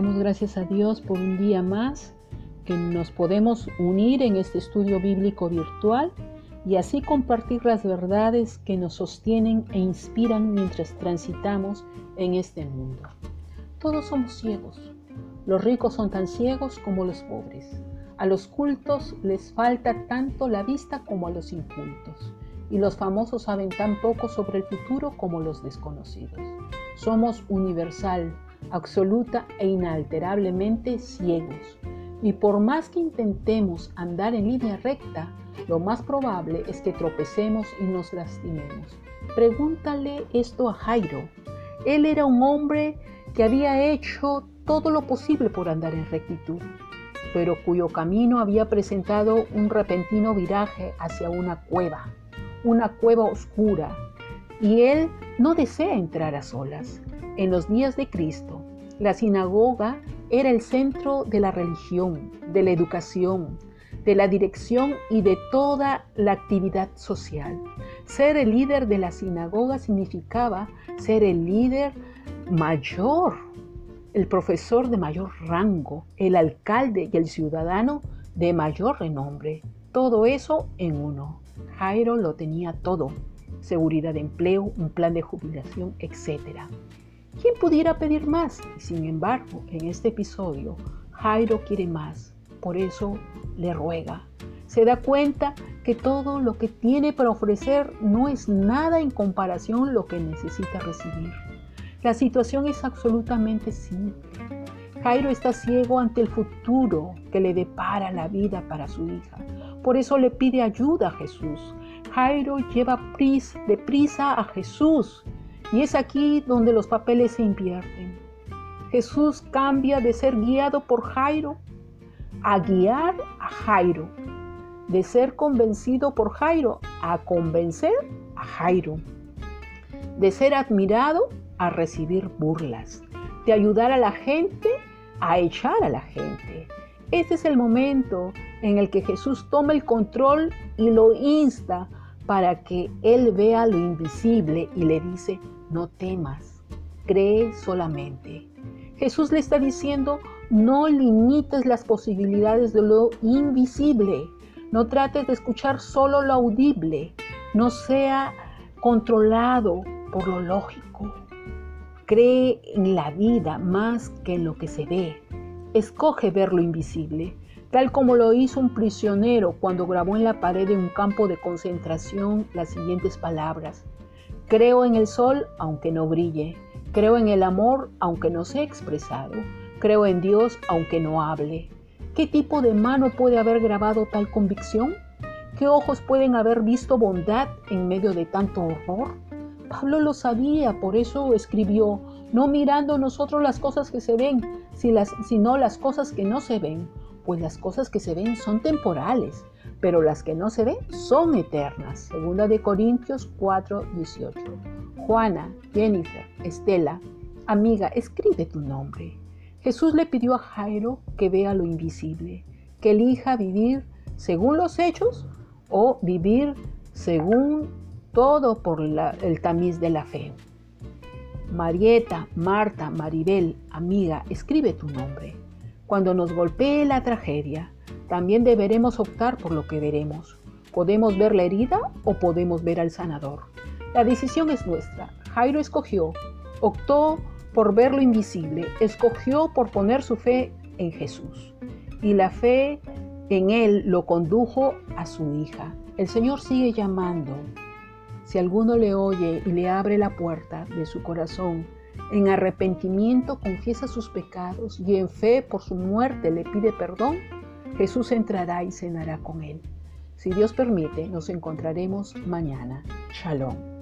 Damos gracias a Dios por un día más que nos podemos unir en este estudio bíblico virtual y así compartir las verdades que nos sostienen e inspiran mientras transitamos en este mundo. Todos somos ciegos. Los ricos son tan ciegos como los pobres. A los cultos les falta tanto la vista como a los incultos. Y los famosos saben tan poco sobre el futuro como los desconocidos. Somos universal, absoluta e inalterablemente ciegos. Y por más que intentemos andar en línea recta, lo más probable es que tropecemos y nos lastimemos. Pregúntale esto a Jairo. Él era un hombre que había hecho todo lo posible por andar en rectitud, pero cuyo camino había presentado un repentino viraje hacia una cueva, una cueva oscura, y él no desea entrar a solas. En los días de Cristo, la sinagoga era el centro de la religión, de la educación, de la dirección y de toda la actividad social. Ser el líder de la sinagoga significaba ser el líder mayor, el profesor de mayor rango, el alcalde y el ciudadano de mayor renombre. Todo eso en uno. Jairo lo tenía todo seguridad de empleo, un plan de jubilación, etc. ¿Quién pudiera pedir más? Sin embargo, en este episodio, Jairo quiere más, por eso le ruega. Se da cuenta que todo lo que tiene para ofrecer no es nada en comparación lo que necesita recibir. La situación es absolutamente simple. Jairo está ciego ante el futuro que le depara la vida para su hija. Por eso le pide ayuda a Jesús. Jairo lleva prisa a Jesús y es aquí donde los papeles se invierten. Jesús cambia de ser guiado por Jairo a guiar a Jairo, de ser convencido por Jairo a convencer a Jairo, de ser admirado a recibir burlas, de ayudar a la gente a echar a la gente. Este es el momento en el que Jesús toma el control y lo insta para que él vea lo invisible y le dice, no temas, cree solamente. Jesús le está diciendo, no limites las posibilidades de lo invisible, no trates de escuchar solo lo audible, no sea controlado por lo lógico. Cree en la vida más que en lo que se ve. Escoge ver lo invisible tal como lo hizo un prisionero cuando grabó en la pared de un campo de concentración las siguientes palabras. Creo en el sol aunque no brille, creo en el amor aunque no sea expresado, creo en Dios aunque no hable. ¿Qué tipo de mano puede haber grabado tal convicción? ¿Qué ojos pueden haber visto bondad en medio de tanto horror? Pablo lo sabía, por eso escribió, no mirando nosotros las cosas que se ven, sino las cosas que no se ven pues las cosas que se ven son temporales, pero las que no se ven son eternas. Segunda de Corintios 4, 18. Juana, Jennifer, Estela, amiga, escribe tu nombre. Jesús le pidió a Jairo que vea lo invisible, que elija vivir según los hechos o vivir según todo por el tamiz de la fe. Marieta, Marta, Maribel, amiga, escribe tu nombre. Cuando nos golpee la tragedia, también deberemos optar por lo que veremos. ¿Podemos ver la herida o podemos ver al sanador? La decisión es nuestra. Jairo escogió, optó por ver lo invisible, escogió por poner su fe en Jesús. Y la fe en Él lo condujo a su hija. El Señor sigue llamando. Si alguno le oye y le abre la puerta de su corazón, en arrepentimiento confiesa sus pecados y en fe por su muerte le pide perdón, Jesús entrará y cenará con él. Si Dios permite, nos encontraremos mañana. Shalom.